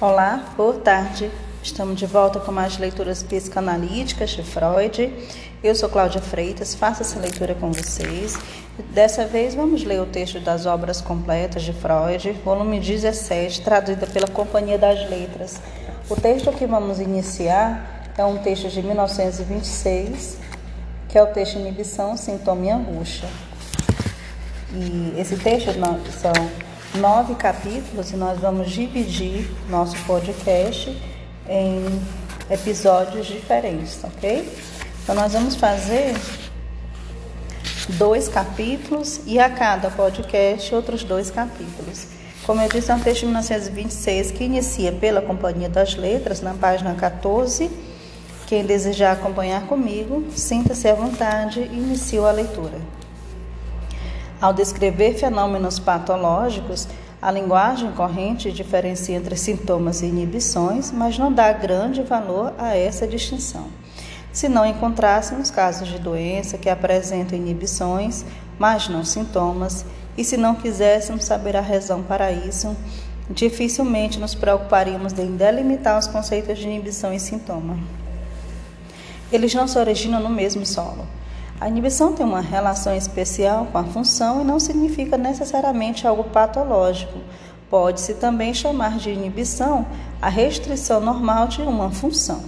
Olá, boa tarde. Estamos de volta com mais leituras psicanalíticas de Freud. Eu sou Cláudia Freitas, faço essa leitura com vocês. Dessa vez vamos ler o texto das obras completas de Freud, volume 17, traduzida pela Companhia das Letras. O texto que vamos iniciar é um texto de 1926, que é o texto Inibição, Sintoma e Angústia. E esse texto são nove capítulos e nós vamos dividir nosso podcast em episódios diferentes, ok? Então nós vamos fazer dois capítulos e a cada podcast outros dois capítulos. Como eu disse, é um texto de 1926 que inicia pela Companhia das Letras, na página 14. Quem desejar acompanhar comigo, sinta-se à vontade e inicie a leitura. Ao descrever fenômenos patológicos, a linguagem corrente diferencia entre sintomas e inibições, mas não dá grande valor a essa distinção. Se não encontrássemos casos de doença que apresentam inibições, mas não sintomas, e se não quiséssemos saber a razão para isso, dificilmente nos preocuparíamos em delimitar os conceitos de inibição e sintoma. Eles não se originam no mesmo solo. A inibição tem uma relação especial com a função e não significa necessariamente algo patológico. Pode-se também chamar de inibição a restrição normal de uma função.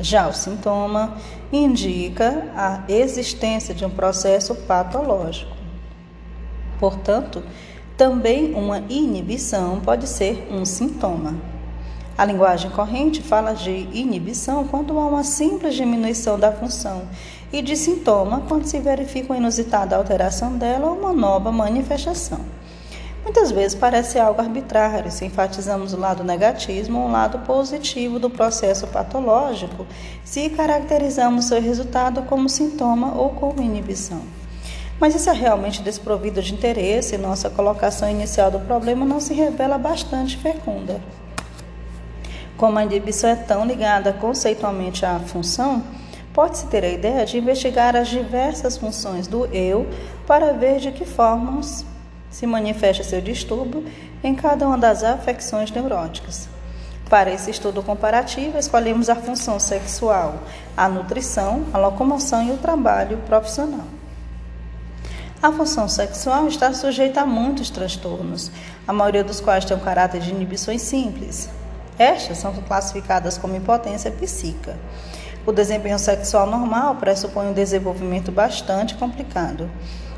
Já o sintoma indica a existência de um processo patológico. Portanto, também uma inibição pode ser um sintoma. A linguagem corrente fala de inibição quando há uma simples diminuição da função e de sintoma quando se verifica uma inusitada alteração dela ou uma nova manifestação. Muitas vezes parece algo arbitrário se enfatizamos o lado negativo ou o lado positivo do processo patológico, se caracterizamos seu resultado como sintoma ou como inibição. Mas isso é realmente desprovido de interesse e nossa colocação inicial do problema não se revela bastante fecunda. Como a inibição é tão ligada conceitualmente à função, pode-se ter a ideia de investigar as diversas funções do eu para ver de que formas se manifesta seu distúrbio em cada uma das afecções neuróticas. Para esse estudo comparativo, escolhemos a função sexual, a nutrição, a locomoção e o trabalho profissional. A função sexual está sujeita a muitos transtornos, a maioria dos quais tem um caráter de inibições simples. Estas são classificadas como impotência psíquica. O desempenho sexual normal pressupõe um desenvolvimento bastante complicado.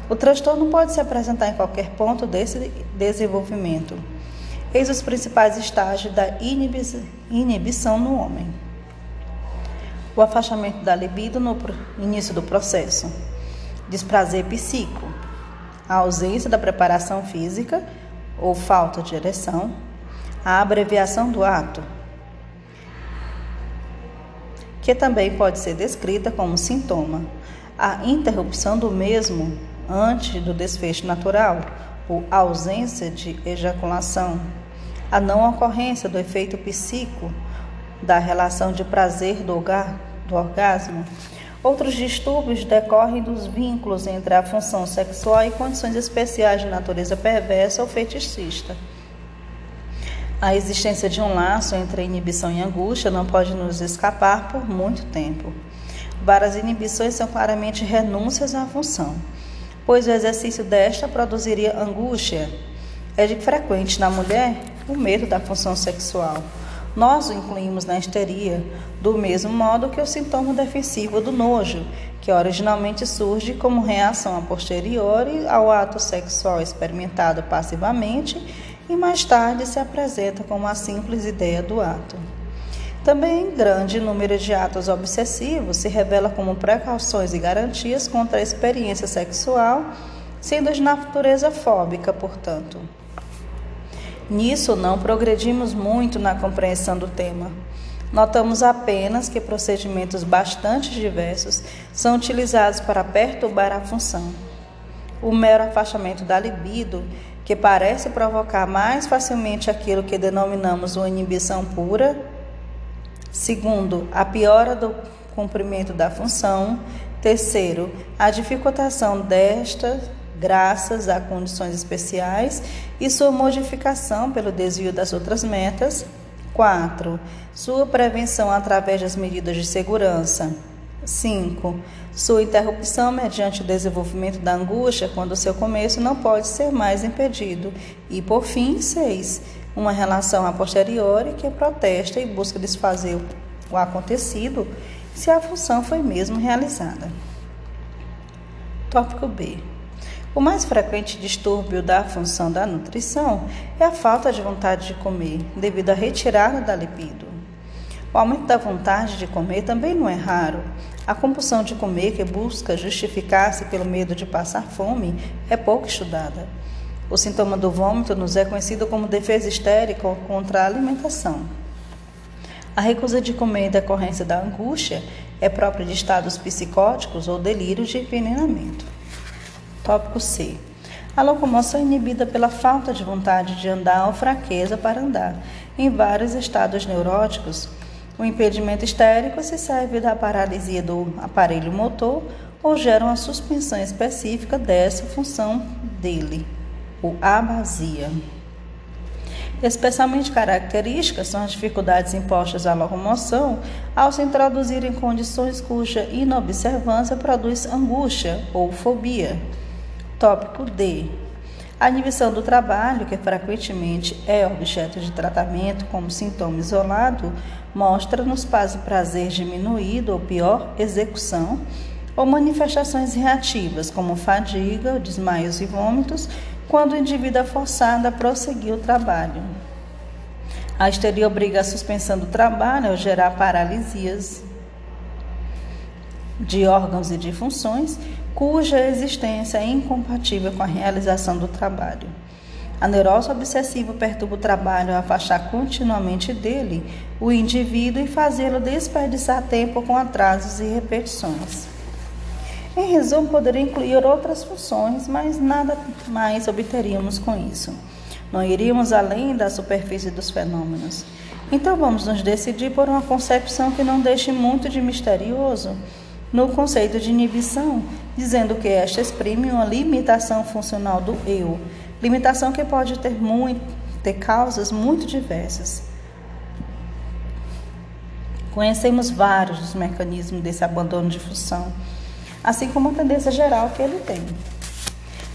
O transtorno pode se apresentar em qualquer ponto desse desenvolvimento. Eis os principais estágios da inibição no homem: o afastamento da libido no início do processo, desprazer psíquico, a ausência da preparação física ou falta de ereção, a abreviação do ato, que também pode ser descrita como sintoma, a interrupção do mesmo antes do desfecho natural, ou ausência de ejaculação, a não ocorrência do efeito psíquico da relação de prazer do, orgasmo. Outros distúrbios decorrem dos vínculos entre a função sexual e condições especiais de natureza perversa ou fetichista. A existência de um laço entre inibição e angústia não pode nos escapar por muito tempo. Várias inibições são claramente renúncias à função, pois o exercício desta produziria angústia. É de frequente na mulher o medo da função sexual. Nós o incluímos na histeria, do mesmo modo que o sintoma defensivo do nojo, que originalmente surge como reação a posteriori ao ato sexual experimentado passivamente e mais tarde se apresenta como a simples ideia do ato. Também grande número de atos obsessivos se revela como precauções e garantias contra a experiência sexual, sendo de natureza fóbica, portanto. Nisso não progredimos muito na compreensão do tema. Notamos apenas que procedimentos bastante diversos são utilizados para perturbar a função. O mero afastamento da libido que parece provocar mais facilmente aquilo que denominamos uma inibição pura. Segundo, a piora do cumprimento da função. Terceiro, a dificultação desta graças a condições especiais e sua modificação pelo desvio das outras metas. 4. Sua prevenção através das medidas de segurança. 5. Sua interrupção mediante o desenvolvimento da angústia quando seu começo não pode ser mais impedido. E, por fim, 6. Uma relação a posteriori que protesta e busca desfazer o acontecido se a função foi mesmo realizada. Tópico B. O mais frequente distúrbio da função da nutrição é a falta de vontade de comer, devido à retirada da libido. O aumento da vontade de comer também não é raro. A compulsão de comer, que busca justificar-se pelo medo de passar fome, é pouco estudada. O sintoma do vômito nos é conhecido como defesa histérica contra a alimentação. A recusa de comer decorrência da angústia é própria de estados psicóticos ou delírios de envenenamento. Tópico C. A locomoção é inibida pela falta de vontade de andar ou fraqueza para andar. Em vários estados neuróticos, o impedimento histérico se serve da paralisia do aparelho motor ou gera uma suspensão específica dessa função dele, o abasia. Especialmente características são as dificuldades impostas à locomoção ao se introduzir em condições cuja inobservância produz angústia ou fobia. Tópico D. A inibição do trabalho, que frequentemente é objeto de tratamento como sintoma isolado, mostra-nos prazer diminuído ou pior, execução, ou manifestações reativas, como fadiga, desmaios e vômitos, quando o indivíduo é forçado a prosseguir o trabalho. A histeria obriga a suspensão do trabalho ao gerar paralisias de órgãos e de funções, cuja existência é incompatível com a realização do trabalho. A neurose obsessiva perturba o trabalho ao afastar continuamente dele o indivíduo e fazê-lo desperdiçar tempo com atrasos e repetições. Em resumo, poderia incluir outras funções, mas nada mais obteríamos com isso. Não iríamos além da superfície dos fenômenos. Então vamos nos decidir por uma concepção que não deixe muito de misterioso no conceito de inibição, dizendo que esta exprime uma limitação funcional do eu, limitação que pode ter, muito, ter causas muito diversas. Conhecemos vários dos mecanismos desse abandono de função, assim como a tendência geral que ele tem.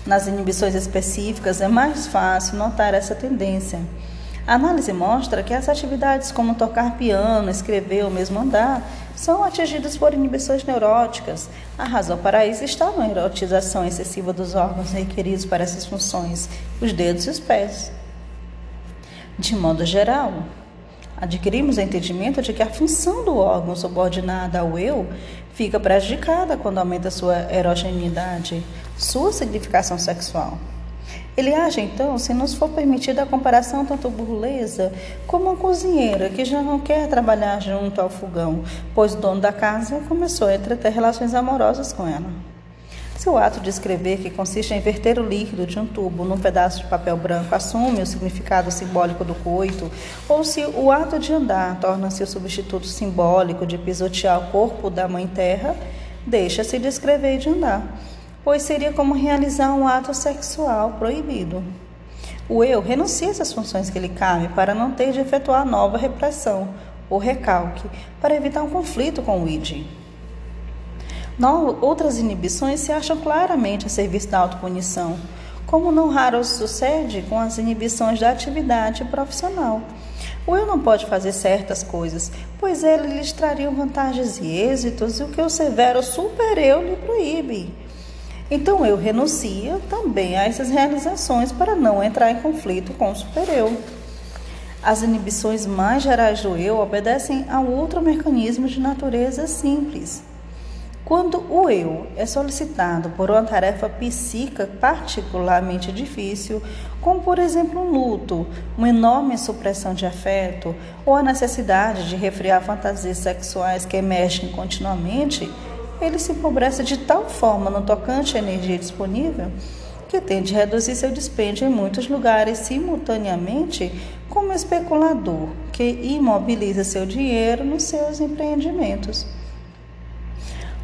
Nas inibições específicas é mais fácil notar essa tendência. A análise mostra que as atividades como tocar piano, escrever ou mesmo andar são atingidas por inibições neuróticas. A razão para isso está na erotização excessiva dos órgãos requeridos para essas funções, os dedos e os pés. De modo geral, adquirimos o entendimento de que a função do órgão subordinada ao eu fica prejudicada quando aumenta sua erogenidade, sua significação sexual. Ele age então se nos for permitida a comparação tanto burlesa como uma cozinheira que já não quer trabalhar junto ao fogão, pois o dono da casa começou a entreter relações amorosas com ela. Se o ato de escrever, que consiste em verter o líquido de um tubo num pedaço de papel branco, assume o significado simbólico do coito, ou se o ato de andar torna-se o substituto simbólico de pisotear o corpo da Mãe Terra, deixa-se de escrever e de andar pois seria como realizar um ato sexual proibido. O eu renuncia às funções que lhe cabem para não ter de efetuar nova repressão ou recalque, para evitar um conflito com o id. Outras inibições se acham claramente a serviço da autopunição, como não raro sucede com as inibições da atividade profissional. O eu não pode fazer certas coisas, pois ele lhes traria vantagens e êxitos, e o que o severo super-eu lhe proíbe. Então eu renuncio também a essas realizações para não entrar em conflito com o supereu. As inibições mais gerais do eu obedecem a outro mecanismo de natureza simples. Quando o eu é solicitado por uma tarefa psíquica particularmente difícil, como por exemplo um luto, uma enorme supressão de afeto ou a necessidade de refriar fantasias sexuais que emergem continuamente, ele se empobrece de tal forma no tocante à energia disponível que tende a reduzir seu dispêndio em muitos lugares simultaneamente, como especulador que imobiliza seu dinheiro nos seus empreendimentos.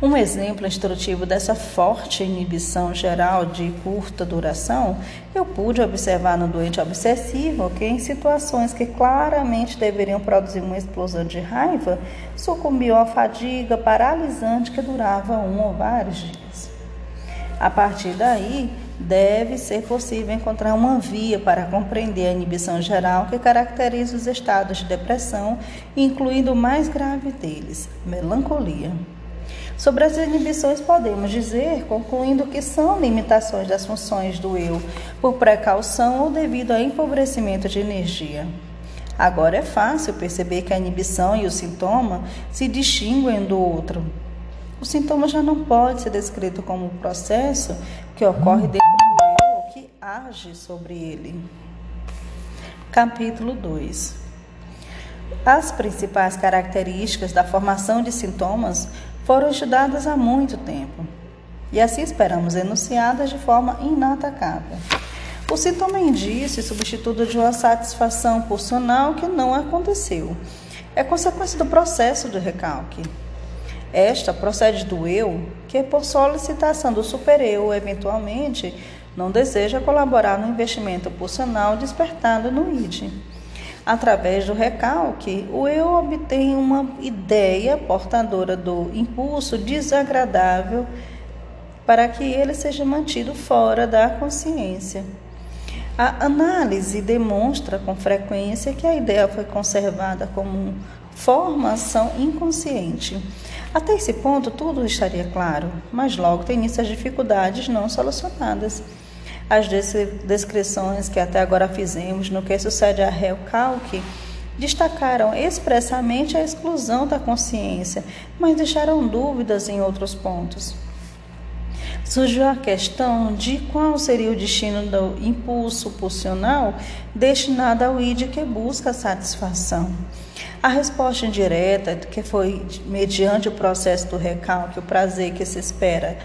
Um exemplo instrutivo dessa forte inibição geral de curta duração eu pude observar no doente obsessivo que, em situações que claramente deveriam produzir uma explosão de raiva, sucumbiu à fadiga paralisante que durava um ou vários dias. A partir daí, deve ser possível encontrar uma via para compreender a inibição geral que caracteriza os estados de depressão, incluindo o mais grave deles, melancolia. Sobre as inibições, podemos dizer, concluindo que são limitações das funções do eu por precaução ou devido ao empobrecimento de energia. Agora é fácil perceber que a inibição e o sintoma se distinguem um do outro. O sintoma já não pode ser descrito como um processo que ocorre dentro do eu que age sobre ele. Capítulo 2 As principais características da formação de sintomas foram estudadas há muito tempo e assim esperamos enunciadas de forma inatacável. O sintoma indício e substituto de uma satisfação pulsional que não aconteceu. É consequência do processo de recalque. Esta procede do eu, que por solicitação do supereu, eventualmente, não deseja colaborar no investimento pulsional despertado no id. Através do recalque, o eu obtém uma ideia portadora do impulso desagradável para que ele seja mantido fora da consciência. A análise demonstra com frequência que a ideia foi conservada como formação inconsciente. Até esse ponto, tudo estaria claro, mas logo tem início as dificuldades não solucionadas. As descrições que até agora fizemos no que sucede a recalque destacaram expressamente a exclusão da consciência, mas deixaram dúvidas em outros pontos. Surgiu a questão de qual seria o destino do impulso pulsional destinado ao id que busca satisfação. A resposta indireta, que foi mediante o processo do recalque, o prazer que se espera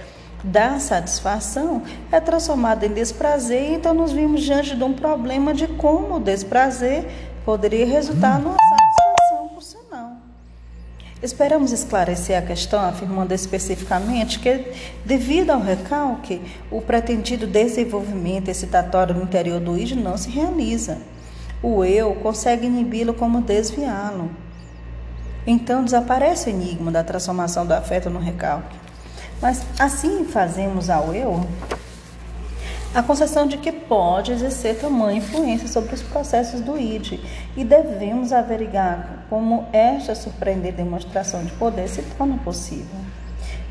da satisfação é transformada em desprazer, então nos vimos diante de um problema de como o desprazer poderia resultar numa satisfação funcional. Esperamos esclarecer a questão afirmando especificamente que, devido ao recalque, o pretendido desenvolvimento excitatório no interior do id não se realiza. O eu consegue inibi-lo como desviá-lo. Então desaparece o enigma da transformação do afeto no recalque. Mas assim fazemos ao eu a concessão de que pode exercer tamanha influência sobre os processos do id e devemos averiguar como esta surpreendente demonstração de poder se torna possível.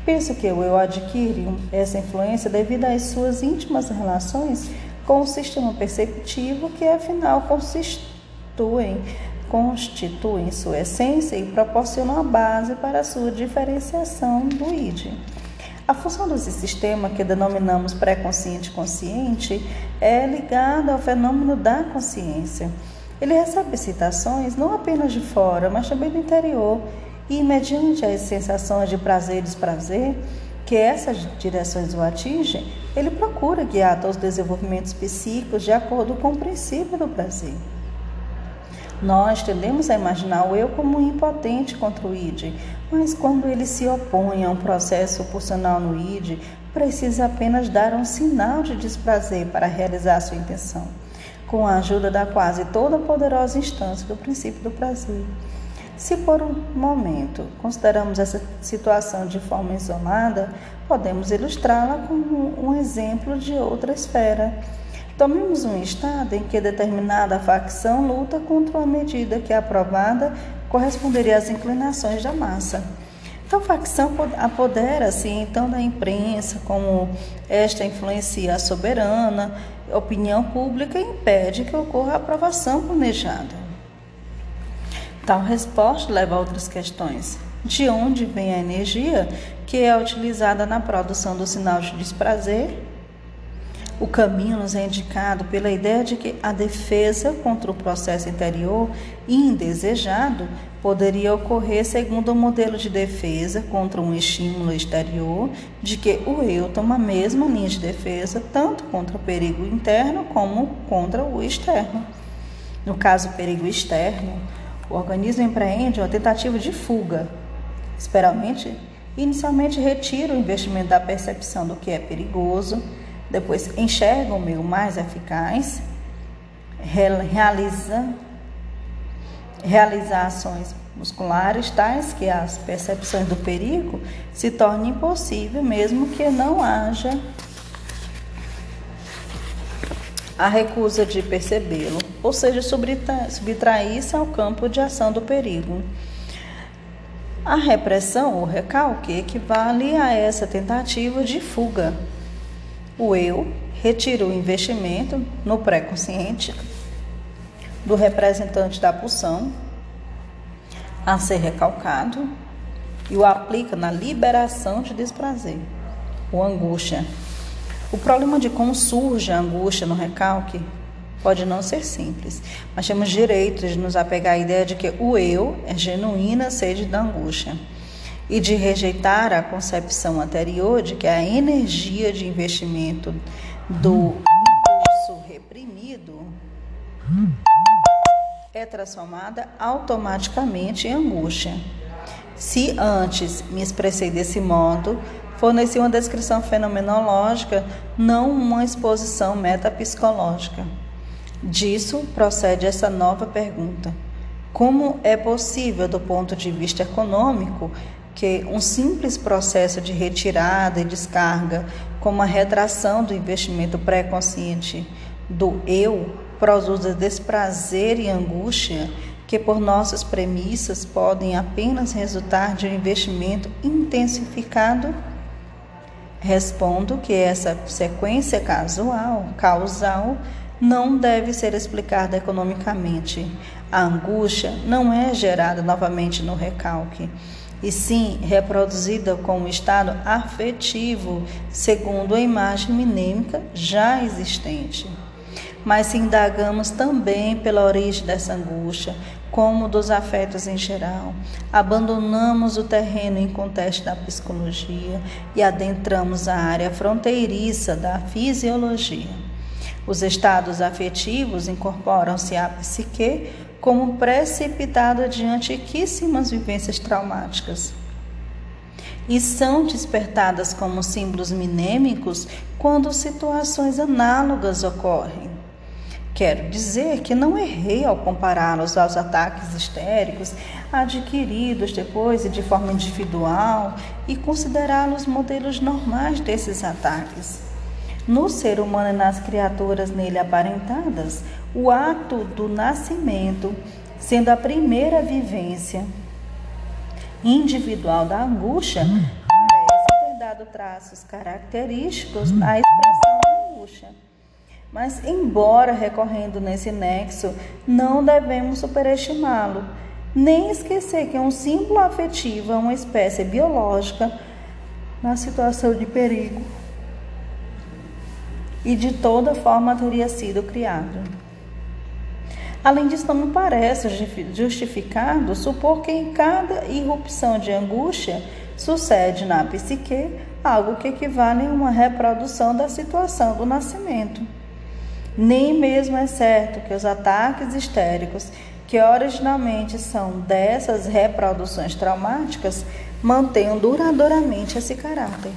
Penso que o eu adquire essa influência devido às suas íntimas relações com o sistema perceptivo que afinal constituem constituem sua essência e proporcionam a base para a sua diferenciação do id. A função desse sistema, que denominamos pré-consciente consciente, é ligada ao fenômeno da consciência. Ele recebe citações não apenas de fora, mas também do interior, e mediante as sensações de prazer e desprazer, que essas direções o atingem, ele procura guiar os desenvolvimentos psíquicos de acordo com o princípio do prazer. Nós tendemos a imaginar o eu como impotente contra o id, mas quando ele se opõe a um processo pulsional no id, precisa apenas dar um sinal de desprazer para realizar sua intenção, com a ajuda da quase toda poderosa instância do princípio do prazer. Se por um momento consideramos essa situação de forma isolada, podemos ilustrá-la como um exemplo de outra esfera Tomemos um estado em que determinada facção luta contra uma medida que, aprovada, corresponderia às inclinações da massa. Então, facção apodera-se então da imprensa, como esta influencia a soberana, opinião pública e impede que ocorra a aprovação planejada. Tal resposta leva a outras questões. De onde vem a energia que é utilizada na produção do sinal de desprazer o caminho nos é indicado pela ideia de que a defesa contra o processo interior indesejado poderia ocorrer segundo o modelo de defesa contra um estímulo exterior, de que o eu toma a mesma linha de defesa tanto contra o perigo interno como contra o externo. No caso perigo externo, o organismo empreende uma tentativa de fuga, esperalmente Inicialmente retira o investimento da percepção do que é perigoso, depois enxerga o meio mais eficaz, realiza, realiza ações musculares tais que as percepções do perigo se tornem impossível mesmo que não haja a recusa de percebê-lo, ou seja, subtrair-se ao campo de ação do perigo. A repressão ou recalque equivale a essa tentativa de fuga. O eu retira o investimento no pré-consciente do representante da pulsão a ser recalcado e o aplica na liberação de desprazer, ou angústia. O problema de como surge a angústia no recalque pode não ser simples, mas temos direito de nos apegar à ideia de que o eu é genuína sede da angústia e de rejeitar a concepção anterior de que a energia de investimento do impulso reprimido é transformada automaticamente em angústia. Se antes me expressei desse modo, forneci uma descrição fenomenológica, não uma exposição metapsicológica. Disso procede essa nova pergunta: como é possível, do ponto de vista econômico, que um simples processo de retirada e descarga, como a retração do investimento pré-consciente do eu, produza desprazer e angústia que, por nossas premissas, podem apenas resultar de um investimento intensificado? Respondo que essa sequência casual, causal não deve ser explicada economicamente. A angústia não é gerada novamente no recalque, e sim reproduzida com um estado afetivo, segundo a imagem minêmica já existente. Mas se indagamos também pela origem dessa angústia, como dos afetos em geral, abandonamos o terreno em contexto da psicologia e adentramos a área fronteiriça da fisiologia. Os estados afetivos incorporam-se à psique como precipitada de antiquíssimas vivências traumáticas e são despertadas como símbolos minêmicos quando situações análogas ocorrem. Quero dizer que não errei ao compará-los aos ataques histéricos adquiridos depois e de forma individual e considerá-los modelos normais desses ataques. No ser humano e nas criaturas nele aparentadas, o ato do nascimento, sendo a primeira vivência individual da angústia, parece ter dado traços característicos à expressão da angústia. Mas, embora recorrendo nesse nexo, não devemos superestimá-lo, nem esquecer que um símbolo afetivo é uma espécie biológica na situação de perigo e de toda forma teria sido criado. Além disso, não me parece justificado supor que em cada irrupção de angústia sucede na psique algo que equivale a uma reprodução da situação do nascimento. Nem mesmo é certo que os ataques histéricos, que originalmente são dessas reproduções traumáticas, mantenham duradouramente esse caráter.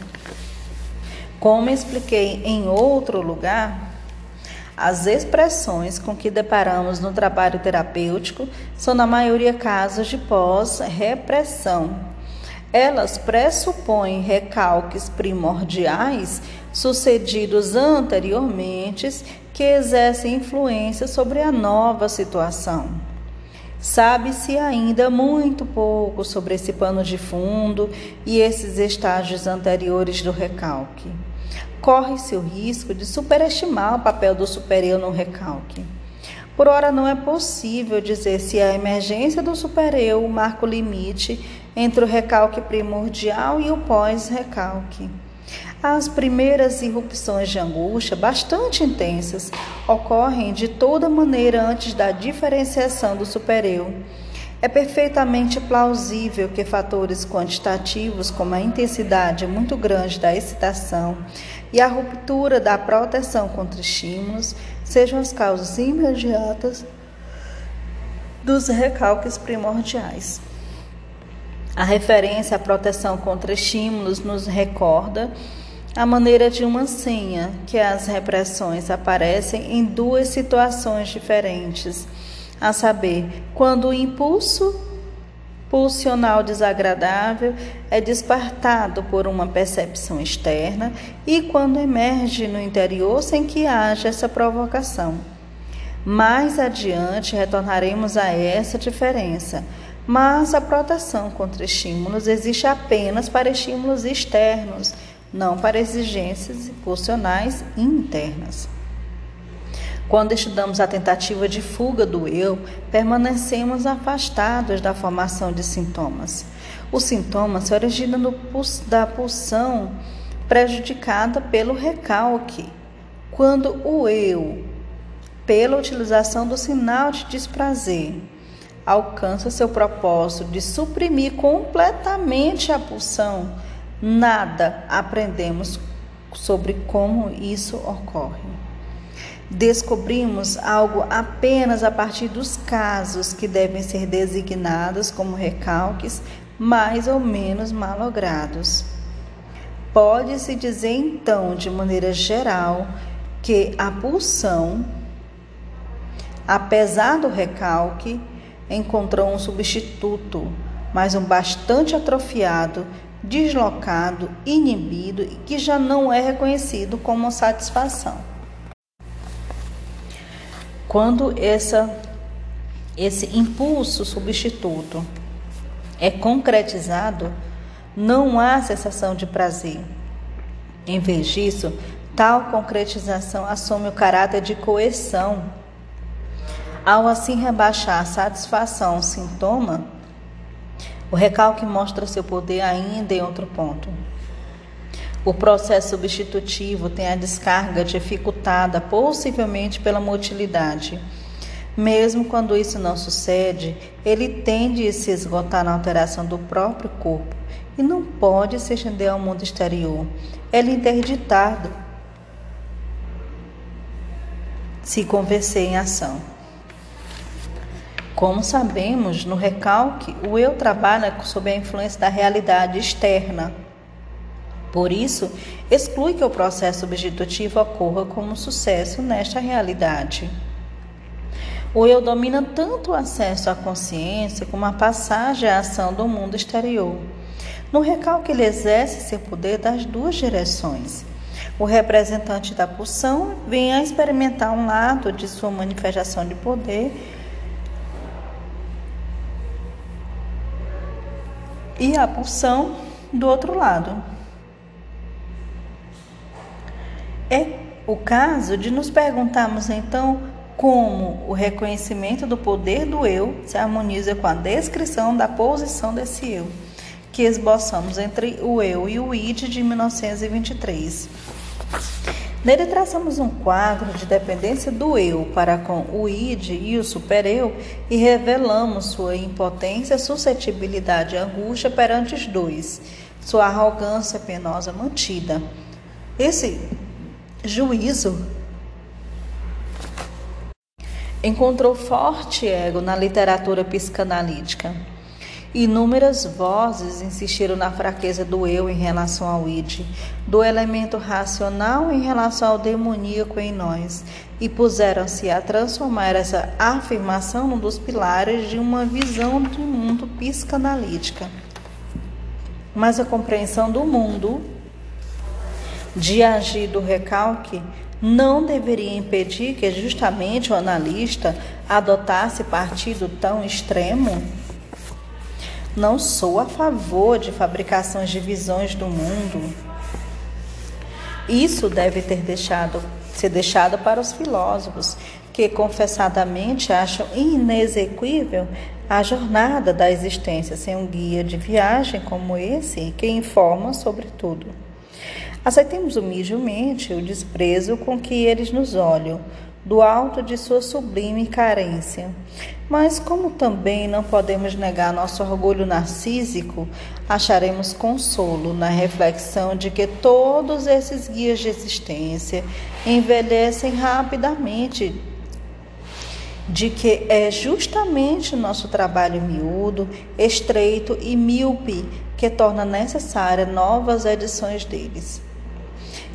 Como expliquei em outro lugar, as expressões com que deparamos no trabalho terapêutico são, na maioria, casos de pós-repressão. Elas pressupõem recalques primordiais sucedidos anteriormente que exercem influência sobre a nova situação. Sabe-se ainda muito pouco sobre esse pano de fundo e esses estágios anteriores do recalque corre-se o risco de superestimar o papel do superior no recalque. Por ora, não é possível dizer se a emergência do supereu marca o limite entre o recalque primordial e o pós-recalque. As primeiras irrupções de angústia, bastante intensas, ocorrem de toda maneira antes da diferenciação do supereu é perfeitamente plausível que fatores quantitativos, como a intensidade muito grande da excitação e a ruptura da proteção contra estímulos, sejam as causas imediatas dos recalques primordiais. A referência à proteção contra estímulos nos recorda a maneira de uma senha que as repressões aparecem em duas situações diferentes, a saber, quando o impulso pulsional desagradável é despertado por uma percepção externa e quando emerge no interior sem que haja essa provocação. Mais adiante retornaremos a essa diferença mas a proteção contra estímulos existe apenas para estímulos externos, não para exigências impulsionais internas. Quando estudamos a tentativa de fuga do eu, permanecemos afastados da formação de sintomas. O sintoma se origina no, da pulsão prejudicada pelo recalque, quando o eu, pela utilização do sinal de desprazer, alcança seu propósito de suprimir completamente a pulsão, nada aprendemos sobre como isso ocorre. Descobrimos algo apenas a partir dos casos que devem ser designados como recalques mais ou menos malogrados. Pode-se dizer então, de maneira geral, que a pulsão, apesar do recalque, encontrou um substituto, mas um bastante atrofiado, deslocado, inibido e que já não é reconhecido como satisfação. Quando essa, esse impulso substituto é concretizado, não há sensação de prazer. Em vez disso, tal concretização assume o caráter de coerção ao assim rebaixar a satisfação sintoma, o recalque mostra seu poder ainda em outro ponto. O processo substitutivo tem a descarga dificultada possivelmente pela motilidade. Mesmo quando isso não sucede, ele tende a se esgotar na alteração do próprio corpo e não pode se estender ao mundo exterior. Ele é interditado se convencer em ação. Como sabemos, no recalque, o eu trabalha sob a influência da realidade externa. Por isso, exclui que o processo substitutivo ocorra como sucesso nesta realidade. O eu domina tanto o acesso à consciência como a passagem à ação do mundo exterior. No recalque, ele exerce seu poder das duas direções. O representante da pulsão vem a experimentar um lado de sua manifestação de poder e a pulsão do outro lado. É o caso de nos perguntarmos então como o reconhecimento do poder do eu se harmoniza com a descrição da posição desse eu, que esboçamos entre o eu e o id de 1923. Nele traçamos um quadro de dependência do eu para com o id e o supereu e revelamos sua impotência, suscetibilidade e angústia perante os dois, sua arrogância penosa mantida. Esse juízo encontrou forte ego na literatura psicanalítica. Inúmeras vozes insistiram na fraqueza do eu em relação ao id, do elemento racional em relação ao demoníaco em nós, e puseram-se a transformar essa afirmação num dos pilares de uma visão de mundo psicanalítica. Mas a compreensão do mundo, de agir do recalque, não deveria impedir que justamente o analista adotasse partido tão extremo não sou a favor de fabricações de visões do mundo. Isso deve ter deixado, ser deixado para os filósofos, que confessadamente acham inexequível a jornada da existência sem um guia de viagem como esse que informa sobre tudo. Aceitemos humildemente o desprezo com que eles nos olham, do alto de sua sublime carência. Mas, como também não podemos negar nosso orgulho narcísico, acharemos consolo na reflexão de que todos esses guias de existência envelhecem rapidamente de que é justamente nosso trabalho miúdo, estreito e míope que torna necessária novas edições deles.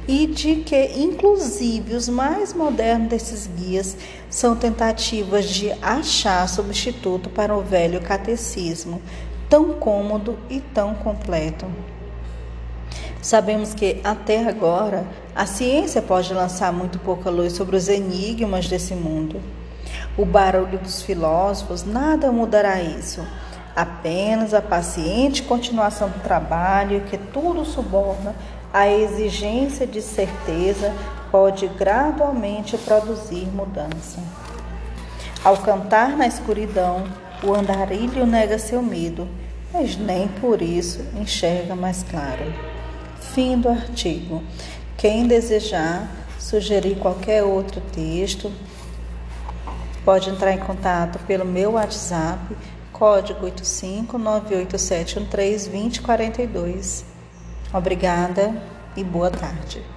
E de que, inclusive, os mais modernos desses guias são tentativas de achar substituto para o velho catecismo, tão cômodo e tão completo. Sabemos que até agora a ciência pode lançar muito pouca luz sobre os enigmas desse mundo. O barulho dos filósofos nada mudará isso. Apenas a paciente continuação do trabalho que tudo suborna à exigência de certeza pode gradualmente produzir mudança. Ao cantar na escuridão, o andarilho nega seu medo, mas nem por isso enxerga mais claro. Fim do artigo. Quem desejar sugerir qualquer outro texto, pode entrar em contato pelo meu WhatsApp, código 85987132042. Obrigada e boa tarde.